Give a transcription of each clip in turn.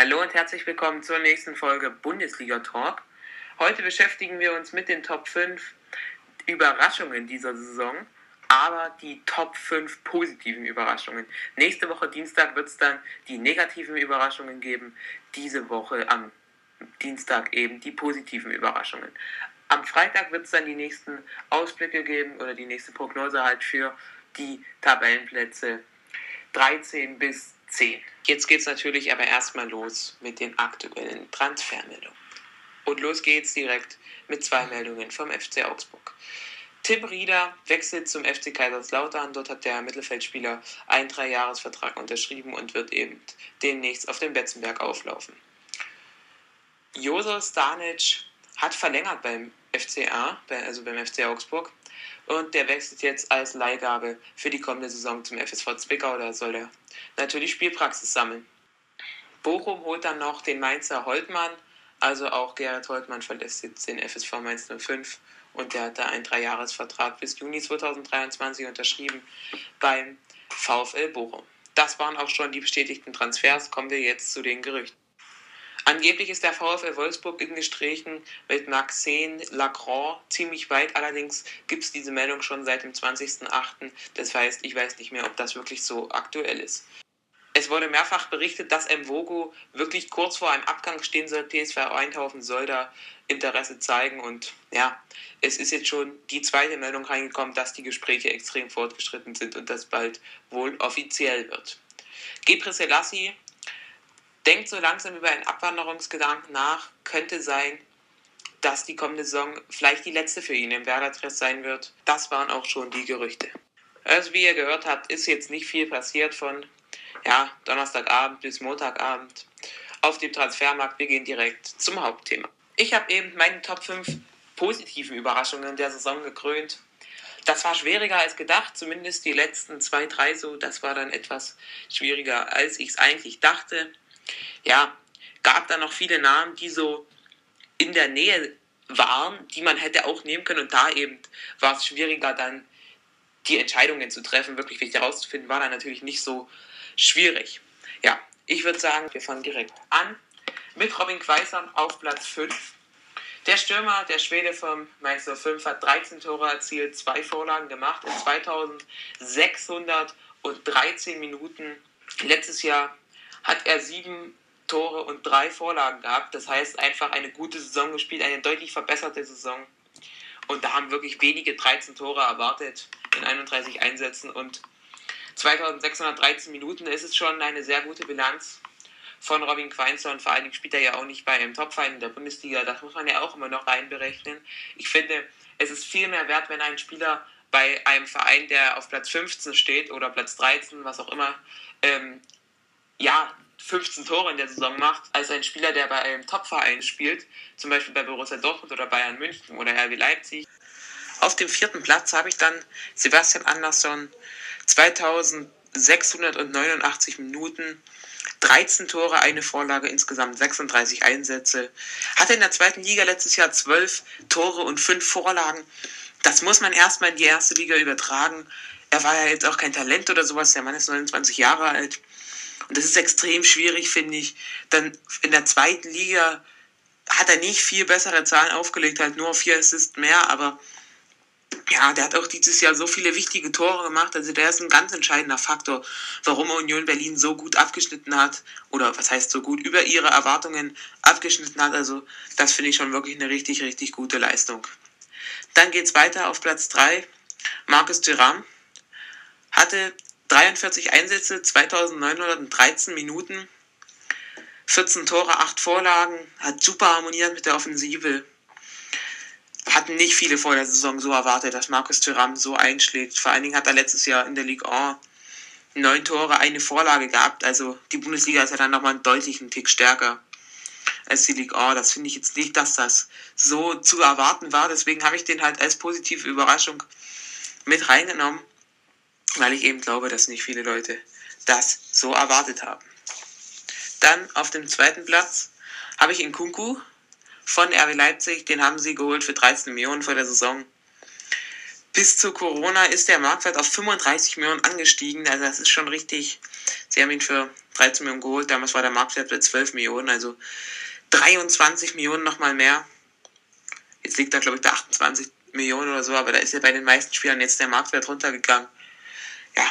Hallo und herzlich willkommen zur nächsten Folge Bundesliga Talk. Heute beschäftigen wir uns mit den Top 5 Überraschungen dieser Saison, aber die Top 5 positiven Überraschungen. Nächste Woche Dienstag wird es dann die negativen Überraschungen geben, diese Woche am Dienstag eben die positiven Überraschungen. Am Freitag wird es dann die nächsten Ausblicke geben oder die nächste Prognose halt für die Tabellenplätze 13 bis 10. Jetzt geht es natürlich aber erstmal los mit den aktuellen Transfermeldungen. Und los geht's direkt mit zwei Meldungen vom FC Augsburg. Tim Rieder wechselt zum FC Kaiserslautern. Dort hat der Mittelfeldspieler einen Dreijahresvertrag unterschrieben und wird eben demnächst auf dem Betzenberg auflaufen. Joso Stanic hat verlängert beim FCA, also beim FC Augsburg. Und der wechselt jetzt als Leihgabe für die kommende Saison zum FSV Zwickau. Da soll er natürlich Spielpraxis sammeln. Bochum holt dann noch den Mainzer Holtmann. Also auch Gerhard Holtmann verlässt jetzt den FSV Mainz 05 und der hat da einen Dreijahresvertrag bis Juni 2023 unterschrieben beim VfL Bochum. Das waren auch schon die bestätigten Transfers. Kommen wir jetzt zu den Gerüchten. Angeblich ist der VfL Wolfsburg in Gesprächen mit Maxine Lacroix ziemlich weit. Allerdings gibt es diese Meldung schon seit dem 20.08. Das heißt, ich weiß nicht mehr, ob das wirklich so aktuell ist. Es wurde mehrfach berichtet, dass Mvogo wirklich kurz vor einem Abgang stehen soll. PSV Eindhoven soll da Interesse zeigen. Und ja, es ist jetzt schon die zweite Meldung reingekommen, dass die Gespräche extrem fortgeschritten sind und das bald wohl offiziell wird. Gebre Selassie denkt so langsam über einen Abwanderungsgedanken nach. Könnte sein, dass die kommende Saison vielleicht die letzte für ihn im Werder-Dress sein wird. Das waren auch schon die Gerüchte. Also wie ihr gehört habt, ist jetzt nicht viel passiert von ja, Donnerstagabend bis Montagabend auf dem Transfermarkt. Wir gehen direkt zum Hauptthema. Ich habe eben meine Top 5 positiven Überraschungen der Saison gekrönt. Das war schwieriger als gedacht, zumindest die letzten zwei, drei so. Das war dann etwas schwieriger, als ich es eigentlich dachte ja, gab da noch viele Namen, die so in der Nähe waren, die man hätte auch nehmen können. Und da eben war es schwieriger, dann die Entscheidungen zu treffen, wirklich wichtig herauszufinden, war dann natürlich nicht so schwierig. Ja, ich würde sagen, wir fangen direkt an mit Robin Quaisern auf Platz 5. Der Stürmer, der Schwede vom Mainz 05, hat 13 Tore erzielt, zwei Vorlagen gemacht in 2613 Minuten. Letztes Jahr hat er sieben Tore und drei Vorlagen gehabt. Das heißt, einfach eine gute Saison gespielt, eine deutlich verbesserte Saison. Und da haben wirklich wenige 13 Tore erwartet in 31 Einsätzen und 2613 Minuten ist es schon eine sehr gute Bilanz von Robin Queinzer und vor allen Dingen spielt er ja auch nicht bei einem Topverein in der Bundesliga. Das muss man ja auch immer noch reinberechnen. Ich finde, es ist viel mehr wert, wenn ein Spieler bei einem Verein, der auf Platz 15 steht oder Platz 13, was auch immer, ähm, ja, 15 Tore in der Saison macht, als ein Spieler, der bei einem Topverein spielt, zum Beispiel bei Borussia Dortmund oder Bayern München oder RB Leipzig. Auf dem vierten Platz habe ich dann Sebastian Andersson, 2689 Minuten, 13 Tore, eine Vorlage, insgesamt 36 Einsätze. Hatte in der zweiten Liga letztes Jahr 12 Tore und 5 Vorlagen. Das muss man erstmal in die erste Liga übertragen. Er war ja jetzt auch kein Talent oder sowas, der Mann ist 29 Jahre alt. Und das ist extrem schwierig, finde ich. Dann in der zweiten Liga hat er nicht viel bessere Zahlen aufgelegt, halt nur vier Assists mehr, aber ja, der hat auch dieses Jahr so viele wichtige Tore gemacht. Also der ist ein ganz entscheidender Faktor, warum Union Berlin so gut abgeschnitten hat. Oder was heißt so gut, über ihre Erwartungen abgeschnitten hat. Also das finde ich schon wirklich eine richtig, richtig gute Leistung. Dann geht es weiter auf Platz 3. Markus Thuram hatte 43 Einsätze, 2913 Minuten, 14 Tore, 8 Vorlagen, hat super harmoniert mit der Offensive. Hatten nicht viele vor der Saison so erwartet, dass Markus Thuram so einschlägt. Vor allen Dingen hat er letztes Jahr in der Ligue 1 neun Tore, eine Vorlage gehabt. Also die Bundesliga ist ja dann nochmal einen deutlichen Tick stärker als die Ligue 1. Das finde ich jetzt nicht, dass das so zu erwarten war. Deswegen habe ich den halt als positive Überraschung mit reingenommen weil ich eben glaube, dass nicht viele Leute das so erwartet haben. Dann auf dem zweiten Platz habe ich Kunku von RB Leipzig, den haben sie geholt für 13 Millionen vor der Saison. bis zu Corona ist der Marktwert auf 35 Millionen angestiegen. Also das ist schon richtig. Sie haben ihn für 13 Millionen geholt. Damals war der Marktwert bei 12 Millionen. Also 23 Millionen nochmal mehr. Jetzt liegt da, glaube ich, da 28 Millionen oder so. Aber da ist ja bei den meisten Spielern jetzt der Marktwert runtergegangen. Ja.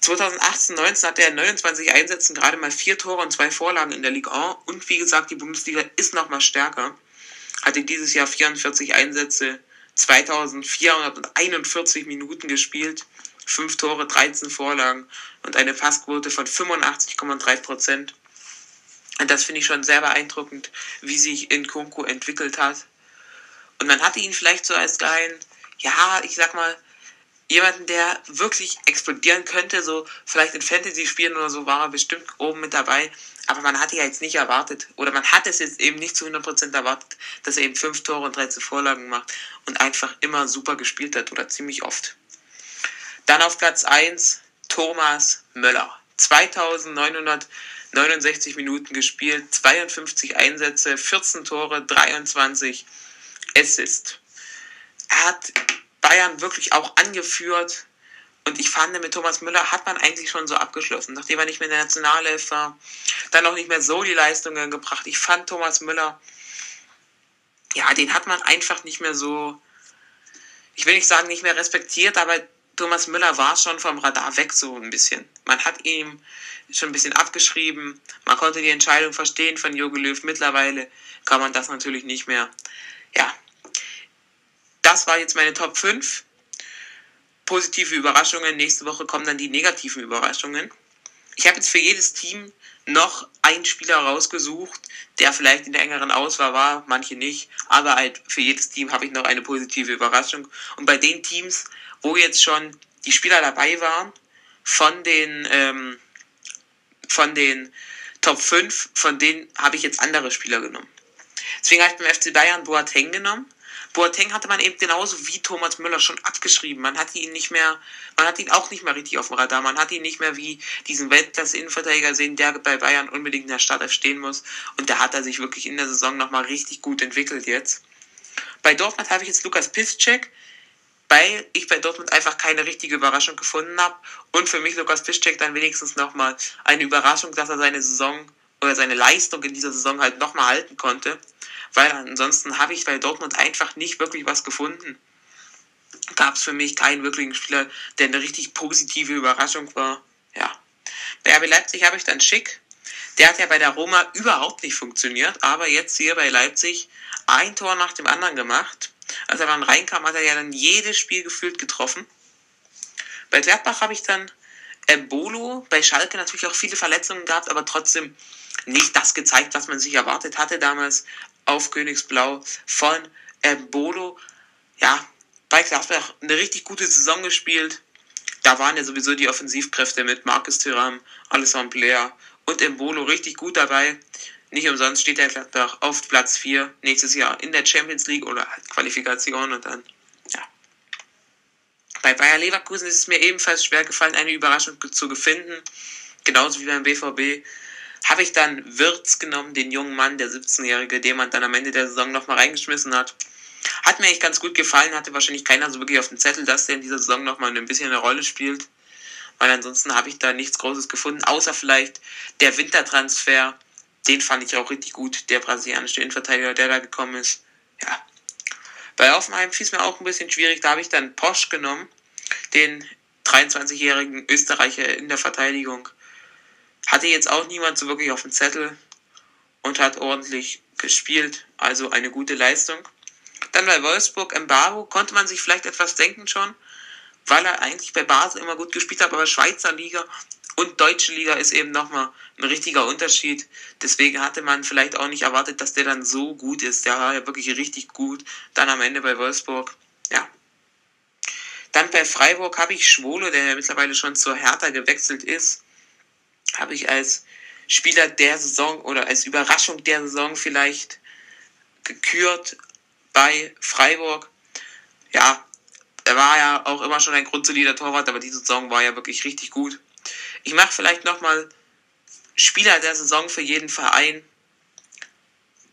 2018, 19 hatte er 29 Einsätzen, gerade mal vier Tore und zwei Vorlagen in der Ligue 1. Und wie gesagt, die Bundesliga ist nochmal stärker. Hatte dieses Jahr 44 Einsätze, 2441 Minuten gespielt, 5 Tore, 13 Vorlagen und eine Passquote von 85,3 Prozent. Und das finde ich schon sehr beeindruckend, wie sich Nkunku entwickelt hat. Und man hatte ihn vielleicht so als geilen, ja, ich sag mal, jemanden, der wirklich explodieren könnte, so vielleicht in Fantasy-Spielen oder so war er bestimmt oben mit dabei, aber man hatte ja jetzt nicht erwartet, oder man hat es jetzt eben nicht zu 100% erwartet, dass er eben 5 Tore und 13 Vorlagen macht und einfach immer super gespielt hat, oder ziemlich oft. Dann auf Platz 1 Thomas Möller. 2969 Minuten gespielt, 52 Einsätze, 14 Tore, 23 Assists. Er hat Bayern wirklich auch angeführt. Und ich fand, mit Thomas Müller hat man eigentlich schon so abgeschlossen, nachdem er nicht mehr in der Nationalelf war, dann auch nicht mehr so die Leistungen gebracht. Ich fand Thomas Müller, ja, den hat man einfach nicht mehr so, ich will nicht sagen, nicht mehr respektiert, aber Thomas Müller war schon vom Radar weg so ein bisschen. Man hat ihm schon ein bisschen abgeschrieben, man konnte die Entscheidung verstehen von Jogi Löw. Mittlerweile kann man das natürlich nicht mehr. Ja, das war jetzt meine Top 5. Positive Überraschungen. Nächste Woche kommen dann die negativen Überraschungen. Ich habe jetzt für jedes Team noch einen Spieler rausgesucht, der vielleicht in der engeren Auswahl war, manche nicht, aber halt für jedes Team habe ich noch eine positive Überraschung. Und bei den Teams, wo jetzt schon die Spieler dabei waren, von den, ähm, von den Top 5, von denen habe ich jetzt andere Spieler genommen. Deswegen habe ich beim FC Bayern Boateng genommen, Boateng hatte man eben genauso wie Thomas Müller schon abgeschrieben. Man hat ihn nicht mehr, man hat ihn auch nicht mehr richtig auf dem Radar. Man hat ihn nicht mehr wie diesen Weltklasse-Innenverteidiger sehen, der bei Bayern unbedingt in der Startelf stehen muss. Und da hat er sich wirklich in der Saison nochmal richtig gut entwickelt jetzt. Bei Dortmund habe ich jetzt Lukas Piszczek, weil ich bei Dortmund einfach keine richtige Überraschung gefunden habe. Und für mich Lukas Piszczek dann wenigstens nochmal eine Überraschung, dass er seine Saison oder seine Leistung in dieser Saison halt nochmal halten konnte weil ansonsten habe ich bei Dortmund einfach nicht wirklich was gefunden. Gab es für mich keinen wirklichen Spieler, der eine richtig positive Überraschung war. Ja. Bei RB Leipzig habe ich dann Schick. Der hat ja bei der Roma überhaupt nicht funktioniert, aber jetzt hier bei Leipzig ein Tor nach dem anderen gemacht. Als er dann reinkam, hat er ja dann jedes Spiel gefühlt getroffen. Bei Gladbach habe ich dann Embolo, bei Schalke natürlich auch viele Verletzungen gehabt, aber trotzdem nicht das gezeigt, was man sich erwartet hatte damals auf Königsblau von Embolo. Ja, bei Gladbach eine richtig gute Saison gespielt. Da waren ja sowieso die Offensivkräfte mit Marcus Thuram, Alessandro Blair und Embolo richtig gut dabei. Nicht umsonst steht der Gladbach auf Platz 4 nächstes Jahr in der Champions League oder halt Qualifikation und dann, ja. Bei Bayer Leverkusen ist es mir ebenfalls schwer gefallen, eine Überraschung zu finden. Genauso wie beim BVB habe ich dann Wirtz genommen, den jungen Mann, der 17-Jährige, den man dann am Ende der Saison nochmal reingeschmissen hat. Hat mir echt ganz gut gefallen, hatte wahrscheinlich keiner so wirklich auf dem Zettel, dass der in dieser Saison nochmal ein bisschen eine Rolle spielt. Weil ansonsten habe ich da nichts Großes gefunden, außer vielleicht der Wintertransfer. Den fand ich auch richtig gut, der brasilianische Innenverteidiger, der da gekommen ist. Ja. Bei Offenheim fiel es mir auch ein bisschen schwierig, da habe ich dann Posch genommen, den 23-jährigen Österreicher in der Verteidigung. Hatte jetzt auch niemand so wirklich auf dem Zettel und hat ordentlich gespielt, also eine gute Leistung. Dann bei Wolfsburg Mbaro konnte man sich vielleicht etwas denken schon, weil er eigentlich bei Basel immer gut gespielt hat, aber Schweizer Liga und Deutsche Liga ist eben nochmal ein richtiger Unterschied. Deswegen hatte man vielleicht auch nicht erwartet, dass der dann so gut ist. Der war ja wirklich richtig gut. Dann am Ende bei Wolfsburg, ja. Dann bei Freiburg habe ich Schwole, der ja mittlerweile schon zur Hertha gewechselt ist habe ich als Spieler der Saison oder als Überraschung der Saison vielleicht gekürt bei Freiburg. Ja, er war ja auch immer schon ein grundsolider Torwart, aber diese Saison war ja wirklich richtig gut. Ich mache vielleicht nochmal Spieler der Saison für jeden Verein.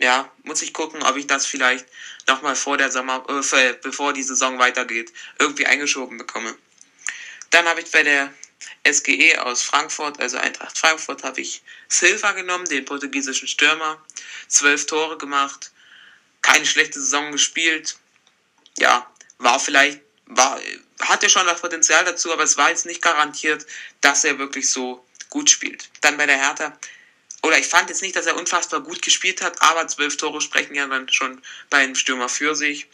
ja, muss ich gucken, ob ich das vielleicht nochmal vor der Sommer, äh, bevor die Saison weitergeht, irgendwie eingeschoben bekomme. Dann habe ich bei der SGE aus Frankfurt, also Eintracht Frankfurt, habe ich Silva genommen, den portugiesischen Stürmer. Zwölf Tore gemacht, keine schlechte Saison gespielt. Ja, war vielleicht, war, hatte schon das Potenzial dazu, aber es war jetzt nicht garantiert, dass er wirklich so gut spielt. Dann bei der Hertha, oder ich fand jetzt nicht, dass er unfassbar gut gespielt hat, aber zwölf Tore sprechen ja dann schon bei einem Stürmer für sich.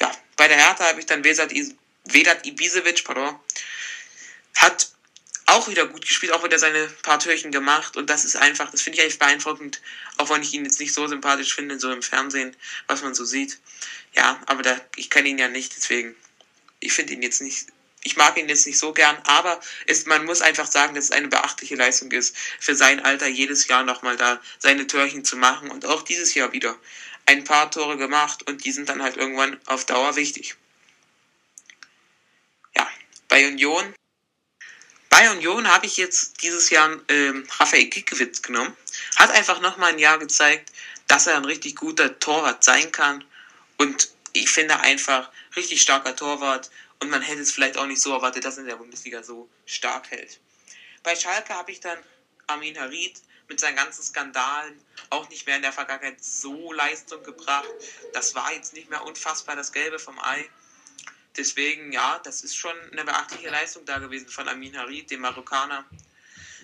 Ja, bei der Hertha habe ich dann Vedat, Ibisevic, pardon, hat auch wieder gut gespielt, auch wieder seine paar Türchen gemacht und das ist einfach, das finde ich eigentlich beeindruckend, auch wenn ich ihn jetzt nicht so sympathisch finde, so im Fernsehen, was man so sieht. Ja, aber da, ich kenne ihn ja nicht, deswegen, ich finde ihn jetzt nicht, ich mag ihn jetzt nicht so gern, aber ist, man muss einfach sagen, dass es eine beachtliche Leistung ist, für sein Alter jedes Jahr nochmal da seine Türchen zu machen und auch dieses Jahr wieder ein paar Tore gemacht und die sind dann halt irgendwann auf Dauer wichtig. Ja, bei Union bei Union habe ich jetzt dieses Jahr ähm, Raphael Giekewitz genommen. Hat einfach nochmal ein Jahr gezeigt, dass er ein richtig guter Torwart sein kann. Und ich finde einfach richtig starker Torwart. Und man hätte es vielleicht auch nicht so erwartet, dass er in der Bundesliga so stark hält. Bei Schalke habe ich dann Armin Harid mit seinen ganzen Skandalen auch nicht mehr in der Vergangenheit so Leistung gebracht. Das war jetzt nicht mehr unfassbar das Gelbe vom Ei. Deswegen, ja, das ist schon eine beachtliche Leistung da gewesen von Amin Harid, dem Marokkaner.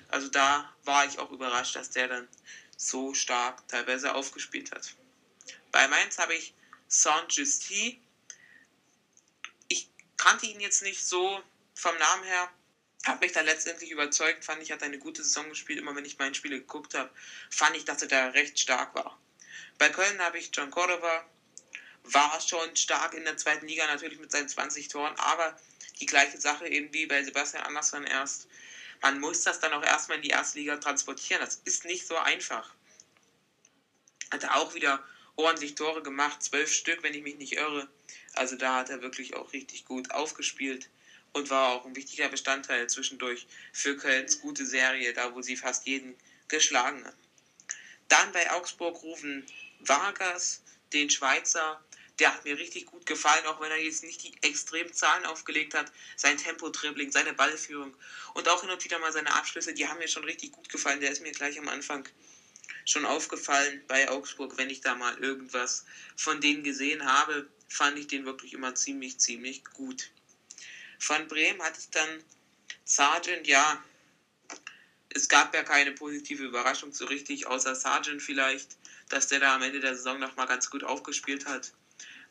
Also da war ich auch überrascht, dass der dann so stark teilweise aufgespielt hat. Bei Mainz habe ich Saint-Justy. Ich kannte ihn jetzt nicht so vom Namen her, habe mich dann letztendlich überzeugt, fand ich, hat eine gute Saison gespielt. Immer wenn ich meine Spiele geguckt habe, fand ich, dass er da recht stark war. Bei Köln habe ich John Cordova, war schon stark in der zweiten Liga, natürlich mit seinen 20 Toren, aber die gleiche Sache eben wie bei Sebastian Andersson erst. Man muss das dann auch erstmal in die erste Liga transportieren. Das ist nicht so einfach. Hat er auch wieder ordentlich Tore gemacht, zwölf Stück, wenn ich mich nicht irre. Also da hat er wirklich auch richtig gut aufgespielt und war auch ein wichtiger Bestandteil zwischendurch für Kölns gute Serie, da wo sie fast jeden geschlagen hat. Dann bei Augsburg rufen Vargas, den Schweizer, der hat mir richtig gut gefallen, auch wenn er jetzt nicht die extremen Zahlen aufgelegt hat. Sein Tempo-Dribbling, seine Ballführung und auch hin und wieder mal seine Abschlüsse, die haben mir schon richtig gut gefallen. Der ist mir gleich am Anfang schon aufgefallen bei Augsburg, wenn ich da mal irgendwas von denen gesehen habe, fand ich den wirklich immer ziemlich, ziemlich gut. Von Bremen hatte ich dann Sargent, ja, es gab ja keine positive Überraschung so richtig, außer Sargent vielleicht, dass der da am Ende der Saison nochmal ganz gut aufgespielt hat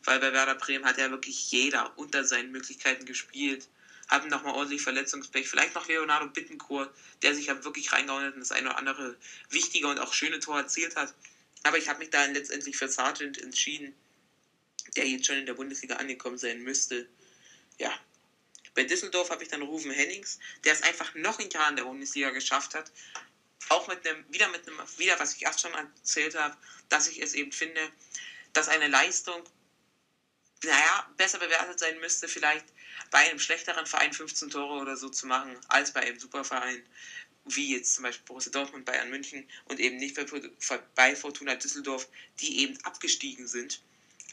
weil bei Werder Bremen hat ja wirklich jeder unter seinen Möglichkeiten gespielt. Hatten nochmal ordentlich Verletzungspech. Vielleicht noch Leonardo Bittencourt, der sich ja wirklich reingehauen hat und das eine oder andere wichtige und auch schöne Tor erzielt hat. Aber ich habe mich dann letztendlich für Sargent entschieden, der jetzt schon in der Bundesliga angekommen sein müsste. Ja. Bei Düsseldorf habe ich dann Rufen Hennings, der es einfach noch ein Jahr in der Bundesliga geschafft hat. Auch mit einem, wieder mit einem, wieder was ich erst schon erzählt habe, dass ich es eben finde, dass eine Leistung naja, besser bewertet sein müsste, vielleicht bei einem schlechteren Verein 15 Tore oder so zu machen, als bei einem Superverein, wie jetzt zum Beispiel Borussia Dortmund, Bayern München und eben nicht bei, Fortuna Düsseldorf, die eben abgestiegen sind.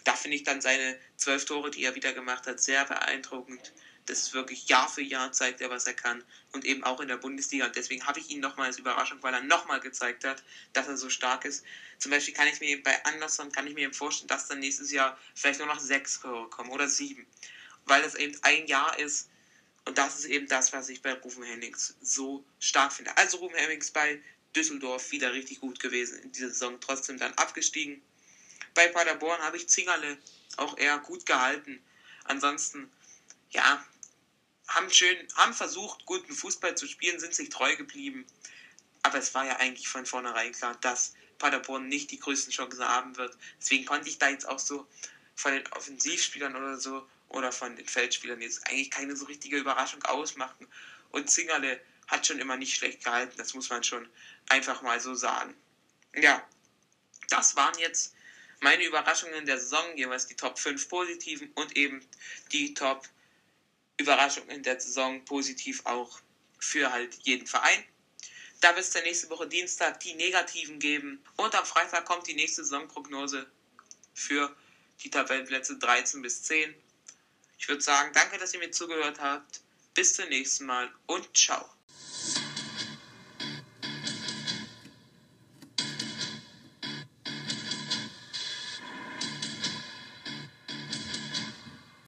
Da finde ich dann seine zwölf Tore, die er wieder gemacht hat, sehr beeindruckend. Das ist wirklich Jahr für Jahr zeigt er, was er kann. Und eben auch in der Bundesliga. Und deswegen habe ich ihn nochmal als Überraschung, weil er nochmal gezeigt hat, dass er so stark ist. Zum Beispiel kann ich mir bei Anderson kann ich mir vorstellen, dass dann nächstes Jahr vielleicht nur noch sechs Tore kommen oder sieben. Weil es eben ein Jahr ist. Und das ist eben das, was ich bei Rufen Hennings so stark finde. Also Rufen Hennings bei Düsseldorf wieder richtig gut gewesen in dieser Saison, trotzdem dann abgestiegen. Bei Paderborn habe ich Zingerle auch eher gut gehalten. Ansonsten, ja, haben schön, haben versucht, guten Fußball zu spielen, sind sich treu geblieben. Aber es war ja eigentlich von vornherein klar, dass Paderborn nicht die größten Chancen haben wird. Deswegen konnte ich da jetzt auch so von den Offensivspielern oder so oder von den Feldspielern jetzt eigentlich keine so richtige Überraschung ausmachen. Und Zingerle hat schon immer nicht schlecht gehalten, das muss man schon einfach mal so sagen. Ja, das waren jetzt meine Überraschungen der Saison, jeweils die Top 5 positiven und eben die Top Überraschungen der Saison positiv auch für halt jeden Verein. Da wird es dann nächste Woche Dienstag die negativen geben. Und am Freitag kommt die nächste Saisonprognose für die Tabellenplätze 13 bis 10. Ich würde sagen, danke, dass ihr mir zugehört habt. Bis zum nächsten Mal und ciao.